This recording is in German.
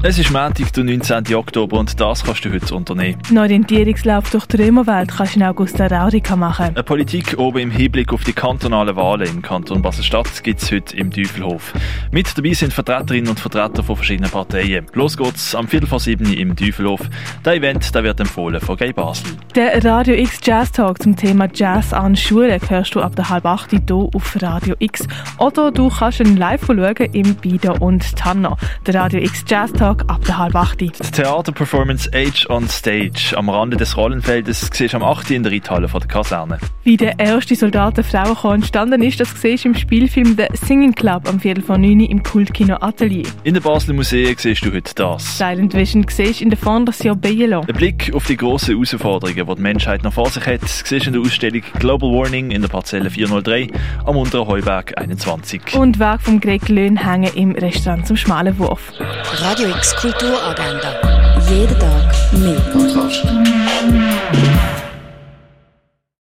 Es ist Montag, der 19. Oktober und das kannst du heute unternehmen. Einen Orientierungslauf durch die Römerwelt kannst du in Augusta Raurica machen. Eine Politik oben im Hinblick auf die kantonalen Wahlen im Kanton Basel-Stadt gibt es heute im Teufelhof. Mit dabei sind Vertreterinnen und Vertreter von verschiedenen Parteien. Los geht's am Viertel vor sieben im Teufelhof. Der Event der wird empfohlen von Gay Basel. Der Radio X Jazz Talk zum Thema Jazz an Schulen hörst du ab der halb acht hier auf Radio X. Oder du kannst ihn live schauen im Bido und Tanner. Der Radio X Jazz Talk Sonntag ab der halb acht. Die Theaterperformance Age on Stage am Rande des Rollenfeldes siehst am 8. in der Reithalle von der Kaserne. Wie der erste Soldatenfrauenchor entstanden ist, das siehst du im Spielfilm The Singing Club am Viertel von 9 im Kultkino Atelier. In den Basler Museen siehst du heute das. Silent Vision siehst du in der Fondation Bielo. Ein Blick auf die grossen Herausforderungen, die die Menschheit noch vor sich hat, siehst du in der Ausstellung Global Warning in der Parzelle 403 am unteren Heuberg 21. Und Weg vom Greg Löhn hängen im Restaurant zum Schmalen Wurf. Radio X Kulturagenda. Jeden Tag mehr.